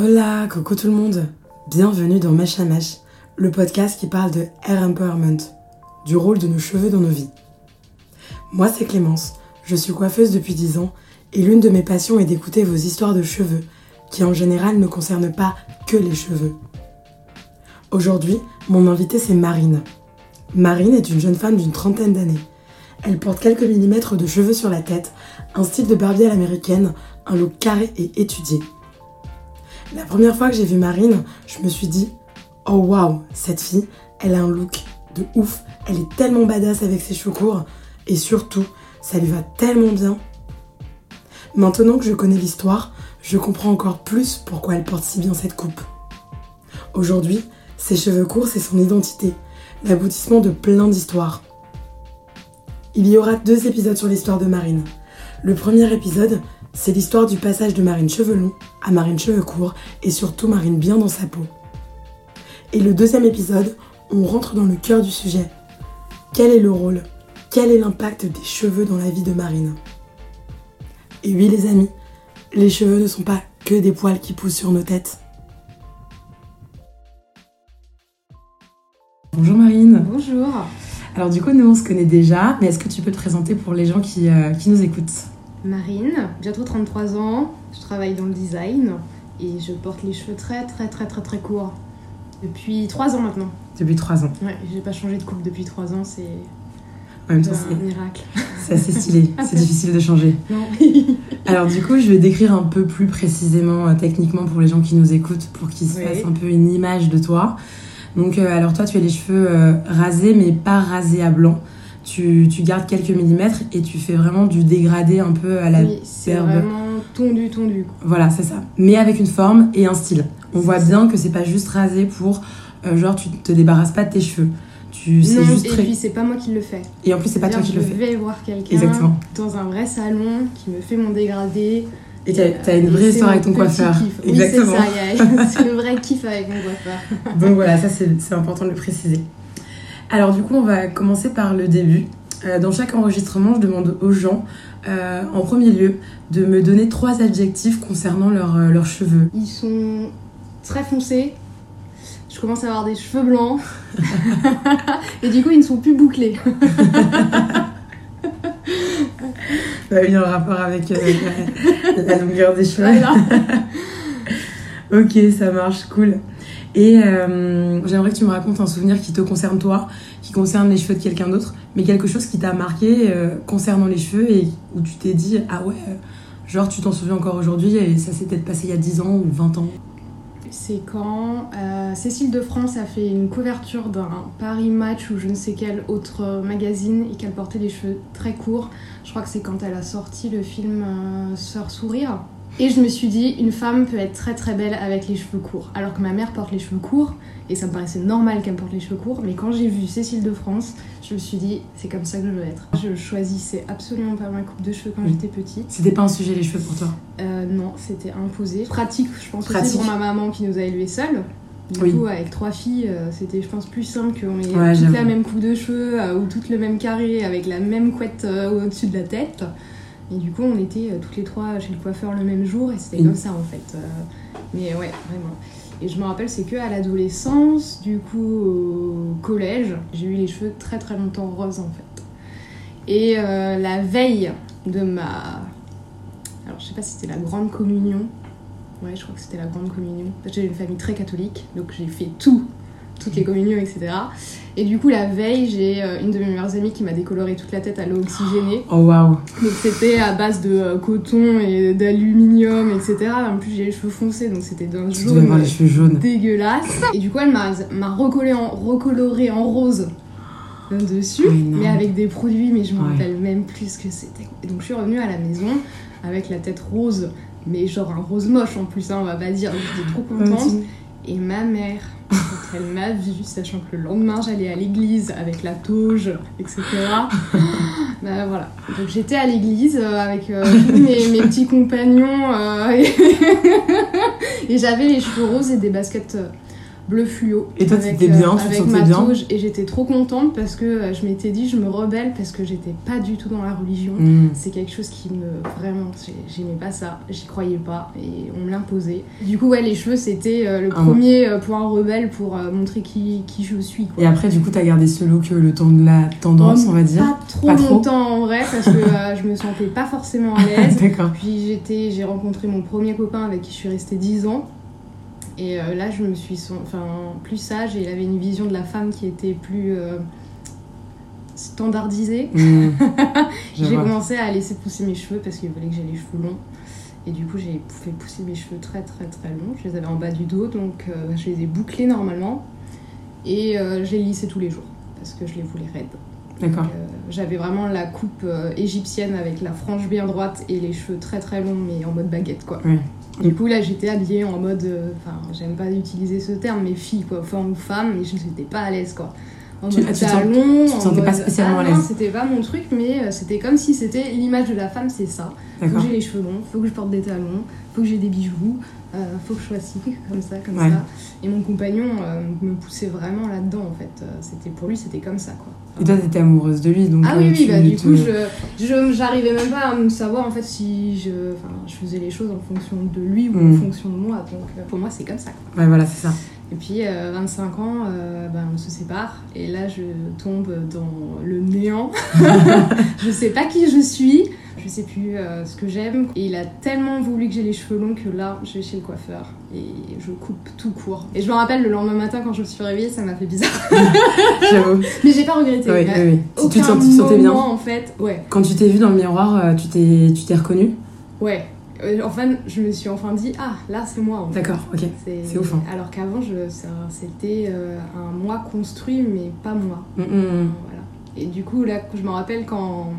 Hola, coucou tout le monde. Bienvenue dans Mesh à Mesh, le podcast qui parle de hair empowerment, du rôle de nos cheveux dans nos vies. Moi, c'est Clémence. Je suis coiffeuse depuis 10 ans et l'une de mes passions est d'écouter vos histoires de cheveux, qui en général ne concernent pas que les cheveux. Aujourd'hui, mon invitée c'est Marine. Marine est une jeune femme d'une trentaine d'années. Elle porte quelques millimètres de cheveux sur la tête, un style de barbier à l'américaine, un look carré et étudié. La première fois que j'ai vu Marine, je me suis dit Oh waouh, cette fille, elle a un look de ouf, elle est tellement badass avec ses cheveux courts et surtout, ça lui va tellement bien. Maintenant que je connais l'histoire, je comprends encore plus pourquoi elle porte si bien cette coupe. Aujourd'hui, ses cheveux courts, c'est son identité, l'aboutissement de plein d'histoires. Il y aura deux épisodes sur l'histoire de Marine. Le premier épisode, c'est l'histoire du passage de Marine cheveux longs à Marine cheveux courts et surtout Marine bien dans sa peau. Et le deuxième épisode, on rentre dans le cœur du sujet. Quel est le rôle Quel est l'impact des cheveux dans la vie de Marine? Et oui les amis, les cheveux ne sont pas que des poils qui poussent sur nos têtes. Bonjour Marine. Bonjour. Alors du coup, nous on se connaît déjà, mais est-ce que tu peux te présenter pour les gens qui, euh, qui nous écoutent? Marine, bientôt 33 ans, je travaille dans le design et je porte les cheveux très très très très très courts depuis 3 ans maintenant. Depuis 3 ans. Ouais, j'ai pas changé de coupe depuis 3 ans, c'est En même temps, un c'est miracle. c'est assez stylé, c'est difficile de changer. Non. Alors du coup, je vais décrire un peu plus précisément, euh, techniquement, pour les gens qui nous écoutent, pour qu'ils se Oui. fassent un peu une image de toi. Donc, euh, alors toi, tu as les cheveux euh, rasés, mais pas rasés à blanc. Tu, tu gardes quelques millimètres et tu fais vraiment du dégradé un peu à la oui, c'est vraiment tondu tondu. Voilà, c'est ça. Mais avec une forme et un style. On voit ça. bien que c'est pas juste rasé pour, euh, genre, tu te débarrasses pas de tes cheveux. Tu, c'est Non, juste et très... puis c'est pas moi qui le fais. Et en plus, c'est pas toi qui le je fais. vais voir quelqu'un Exactement. dans un vrai salon qui me fait mon dégradé. Et t'as t'as une vraie histoire avec ton coiffeur. kiff. Exactement. Oui, c'est ça, c'est le vrai kiff avec mon coiffeur. Donc voilà, ça c'est c'est important de le préciser. Alors du coup, on va commencer par le début. Euh, dans chaque enregistrement, je demande aux gens, euh, en premier lieu, de me donner trois adjectifs concernant leurs euh, leurs cheveux. Ils sont très foncés. Je commence à avoir des cheveux blancs. et du coup, ils ne sont plus bouclés. Y a un rapport avec la, la longueur des cheveux. Voilà. Ok, ça marche, cool. Et euh, j'aimerais que tu me racontes un souvenir qui te concerne toi, qui concerne les cheveux de quelqu'un d'autre, mais quelque chose qui t'a marqué euh, concernant les cheveux et où tu t'es dit, ah ouais, euh, genre tu t'en souviens encore aujourd'hui et ça s'est peut-être passé il y a 10 ans ou 20 ans. C'est quand Cécile de France a fait une couverture d'un Paris Match ou je ne sais quel autre magazine et qu'elle portait les cheveux très courts. Je crois que c'est quand elle a sorti le film Sœur Sourire. Et je me suis dit, une femme peut être très très belle avec les cheveux courts. Alors que ma mère porte les cheveux courts et ça me paraissait normal qu'elle porte les cheveux courts. Mais quand j'ai vu Cécile de France, je me suis dit, c'est comme ça que je veux être. Je choisissais absolument pas ma coupe de cheveux quand j'étais petite. C'était pas un sujet les cheveux pour toi Euh, non, c'était imposé. Pratique, je pense Pratique. aussi pour ma maman qui nous a élevés seuls. Du Oui. coup, avec trois filles, euh, c'était, je pense, plus simple qu'on ait Ouais, j'avoue. la même coupe de cheveux euh, ou toutes le même carré avec la même couette euh, au-dessus de la tête. Et du coup, on était euh, toutes les trois chez le coiffeur le même jour et c'était comme ça en fait. Euh, mais ouais, vraiment. Et je me rappelle, c'est que à l'adolescence, du coup, au collège, j'ai eu les cheveux très très longtemps roses en fait. Et euh, la veille de ma. Alors, je sais pas si c'était la grande communion. Ouais, je crois que c'était la grande communion. J'ai une famille très catholique, donc j'ai fait tout, toutes les communions, etc. Et du coup, la veille, j'ai euh, une de mes meilleures amies qui m'a décoloré toute la tête à l'eau oxygénée. Oh waouh Donc c'était à base de euh, coton et d'aluminium, etc. En plus, j'ai les cheveux foncés, donc c'était d'un avoir jaune les cheveux jaunes. dégueulasse. Et du coup, elle m'a recollé en, recoloré en rose dessus, mais avec des produits, mais je me Ouais. rappelle même plus ce que c'était. Et donc je suis revenue à la maison avec la tête rose, mais genre un rose moche en plus, hein, on va pas dire. J'étais trop contente. Et ma mère, quand elle m'a vue, sachant que le lendemain j'allais à l'église avec la toge, etc. bah voilà. Donc j'étais à l'église euh, avec euh, mes, mes petits compagnons euh, et, et j'avais les cheveux roses et des baskets bleu fluo. Et toi, avec, t'étais bien, tu te avec sentais ma bien. Et j'étais trop contente parce que euh, je m'étais dit, je me rebelle parce que j'étais pas du tout dans la religion. Mm. C'est quelque chose qui me. Vraiment, j'ai- j'aimais pas ça, j'y croyais pas et on me l'imposait. Du coup, ouais, les cheveux, c'était euh, le Ah. premier euh, point rebelle pour euh, montrer qui, qui je suis. Quoi. Et après, du coup, t'as gardé ce look euh, le temps de la tendance, on va dire Pas trop Pas trop. longtemps en vrai parce que euh, je me sentais pas forcément à l'aise. D'accord. Puis j'étais, j'ai rencontré mon premier copain avec qui je suis restée 10 ans. Et euh, là, je me suis enfin, plus sage et il avait une vision de la femme qui était plus euh, standardisée. Mm. Je J'ai commencé à laisser pousser mes cheveux parce qu'il fallait que j'ai les cheveux longs. Et du coup, j'ai fait pousser mes cheveux très très très longs. Je les avais en bas du dos, donc euh, je les ai bouclés normalement. Et euh, je les lissais tous les jours parce que je les voulais raides. D'accord. J'avais vraiment la coupe égyptienne avec la frange bien droite et les cheveux très très longs, mais en mode baguette quoi. Oui. Du coup, là, j'étais habillée en mode. euh, Enfin, j'aime pas utiliser ce terme, mais fille quoi, femme ou femme, mais je n'étais pas à l'aise quoi. En Tu- mode ah, tu te sens- talon, tu te en sentais pas mode- spécialement ah, à l'aise. c'était pas mon truc, mais euh, c'était comme si c'était l'image de la femme, c'est ça. Faut que j'ai les cheveux longs, faut que je porte des talons, faut que j'ai des bijoux, faut que je sois ci, comme ça, comme Ouais. ça. Et mon compagnon euh, me poussait vraiment là-dedans en fait. Euh, C'était pour lui, c'était comme ça quoi. Et toi, t'étais amoureuse de lui, donc Ah euh, oui, oui, bah du te- coup, je, j'arrivais même pas à me savoir en fait si je, je faisais les choses en fonction de lui ou Mm. en fonction de moi. Donc pour moi, c'est comme ça. quoi. Ouais, voilà, c'est ça. Et puis, euh, 25 ans, euh, ben, on se sépare. Et là, je tombe dans le néant. je sais pas qui je suis. Je sais plus euh, ce que j'aime. Et il a tellement voulu que j'ai les cheveux longs que là, je vais chez le coiffeur. Et je coupe tout court. Et je me rappelle le lendemain matin quand je me suis réveillée, ça m'a fait bizarre. J'avoue. Mais j'ai pas regretté. Oui, oui, oui. Tu te sentais bien en fait. Ouais. Quand tu t'es vue dans le miroir, euh, tu t'es tu t'es reconnue? Ouais. Euh, enfin, je me suis enfin dit, ah, là, c'est moi. En fait. D'accord, ok. C'est ouf, hein. Alors qu'avant, je- c'était euh, un moi construit, mais pas moi. Mm, mm, mm. Voilà. Et du coup, là, je me rappelle quand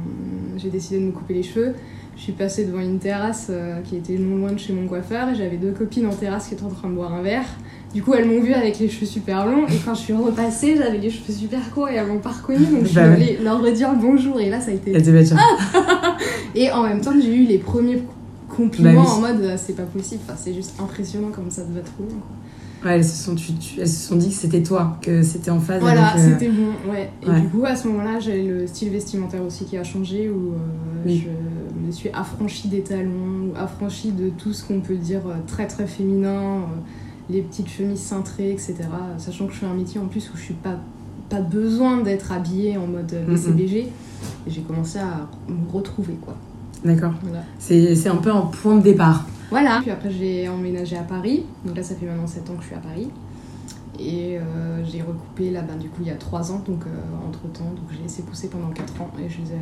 j'ai décidé de me couper les cheveux, je suis passée devant une terrasse euh, qui était non loin de chez mon coiffeur et j'avais deux copines en terrasse qui étaient en train de boire un verre. Du coup, elles m'ont vue avec les cheveux super longs et quand je suis repassée, j'avais les cheveux super courts et elles m'ont pas reconnue donc je suis Bah ouais. allée leur redire bonjour et là, ça a été. Bête, genre. Et en même temps, j'ai eu les premiers compliments Bah oui. en mode euh, c'est pas possible, enfin, c'est juste impressionnant comme ça devait être trop long. quoi. Ouais, elles se sont, tu- tu- elles se sont dit que c'était toi, que c'était en phase Voilà, avec. euh, c'était bon, ouais. Et ouais. du coup, à ce moment-là, j'ai le style vestimentaire aussi qui a changé, où euh, Oui. je me suis affranchie des talons, affranchie de tout ce qu'on peut dire euh, très très féminin, euh, les petites chemises cintrées, etc. Sachant que je fais un métier en plus où je suis pas pas besoin d'être habillée en mode. BCBG. Et j'ai commencé à me retrouver, quoi. D'accord. Voilà. C'est un peu un point de départ. Voilà. Puis après, j'ai emménagé à Paris. Donc là, ça fait maintenant 7 ans que je suis à Paris. Et euh, j'ai recoupé là, ben, du coup, il y a 3 ans, donc entre temps. Donc j'ai laissé pousser pendant 4 ans. Et je les ai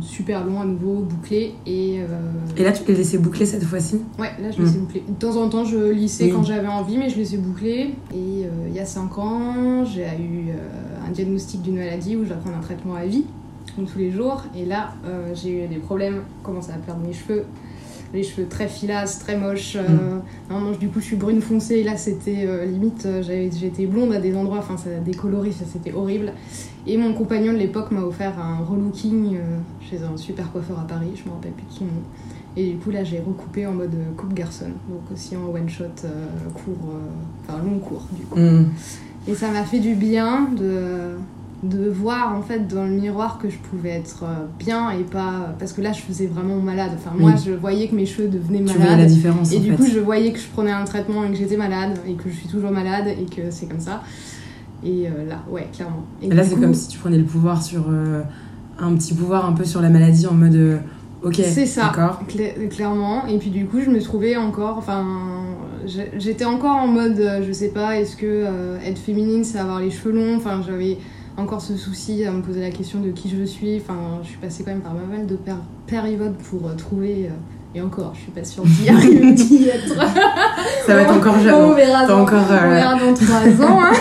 super longs à nouveau, bouclés. Et, euh, Et là, tu les laissais boucler cette fois-ci ouais, là, je les ai bouclés. De temps en temps, je lissais Oui. quand j'avais envie, mais je les ai bouclés. Et euh, il y a 5 ans, j'ai eu euh, un diagnostic d'une maladie où je dois prendre un traitement à vie, comme tous les jours. Et là, euh, j'ai eu des problèmes, commencé à perdre mes cheveux. Les cheveux très filasses, très moches. euh, Normalement, du coup, je suis brune foncée. Là, c'était euh, limite, euh, j'étais blonde à des endroits. Enfin, ça a décoloré, ça c'était horrible. Et mon compagnon de l'époque m'a offert un relooking euh, chez un super coiffeur à Paris. Je me rappelle plus de son nom. Et du coup, là, j'ai recoupé en mode coupe garçon. Donc aussi en one shot, court, enfin long court, du coup. Mm. Et ça m'a fait du bien de, de voir en fait dans le miroir que je pouvais être euh, bien et pas. Parce que là, je faisais vraiment malade. Enfin, moi, Oui. je voyais que mes cheveux devenaient Tu voyais la malades. différence Et en du fait. coup, je voyais que je prenais un traitement et que j'étais malade et que je suis toujours malade et que c'est comme ça. Et euh, là, ouais, clairement. Et, Et là, c'est coup, comme si tu prenais le pouvoir sur. euh, un petit pouvoir un peu sur la maladie en mode. euh, ok, C'est ça, cla- clairement. Et puis du coup, je me trouvais encore, enfin, j'étais encore en mode, je sais pas, est-ce que être féminine, c'est avoir les cheveux longs? Enfin, j'avais encore ce souci à me poser la question de qui je suis. Enfin, je suis passée quand même par pas mal de pér- périodes pour euh, trouver. euh, et encore, je suis pas sûre d'y arriver, d'y être. Ça va être encore On jeune. verra, T'as dans, encore, on verra dans 3 ans. hein.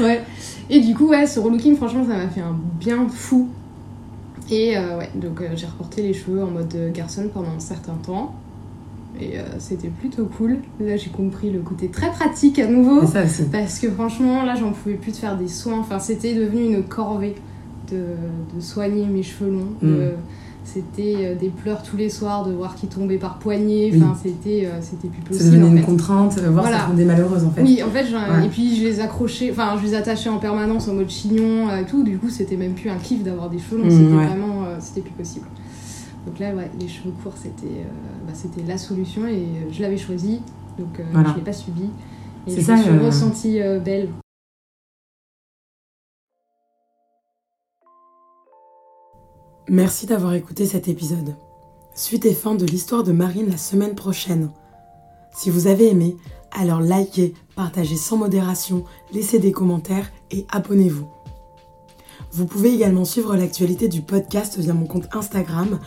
ouais. Et du coup, ouais, ce relooking, franchement, ça m'a fait un bien fou. Et euh, ouais, donc euh, j'ai reporté les cheveux en mode euh, garçon pendant un certain temps. Et euh, c'était plutôt cool. Là, j'ai compris le côté très pratique à nouveau. Ça aussi. Parce que franchement, là, j'en pouvais plus de faire des soins. Enfin, c'était devenu une corvée de, de soigner mes cheveux longs. Mm. C'était euh, des pleurs tous les soirs de voir qu'ils tombaient par poignée. Enfin, c'était, euh, c'était plus Ça possible. devenait en une fait. contrainte, euh, voir Voilà. ça rendait malheureuse en fait. Oui, en fait, Ouais. et puis je les accrochais, enfin, je les attachais en permanence en mode chignon et tout. Du coup, c'était même plus un kiff d'avoir des cheveux longs. Mm, c'était ouais. vraiment, c'était plus possible. Donc là, ouais, les cheveux courts, c'était, euh, bah, c'était la solution et euh, je l'avais choisi. Donc euh, Voilà. je l'ai pas subi. Et je ça, me suis ressentie belle. Merci d'avoir écouté cet épisode. Suite et fin de l'histoire de Marine la semaine prochaine. Si vous avez aimé, alors likez, partagez sans modération, laissez des commentaires et abonnez-vous. Vous pouvez également suivre l'actualité du podcast via mon compte Instagram,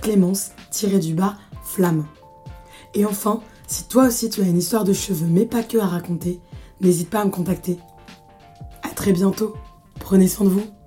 clémence-du-bas flamme. Et enfin, si toi aussi tu as une histoire de cheveux mais pas que à raconter, n'hésite pas à me contacter. À très bientôt. Prenez soin de vous.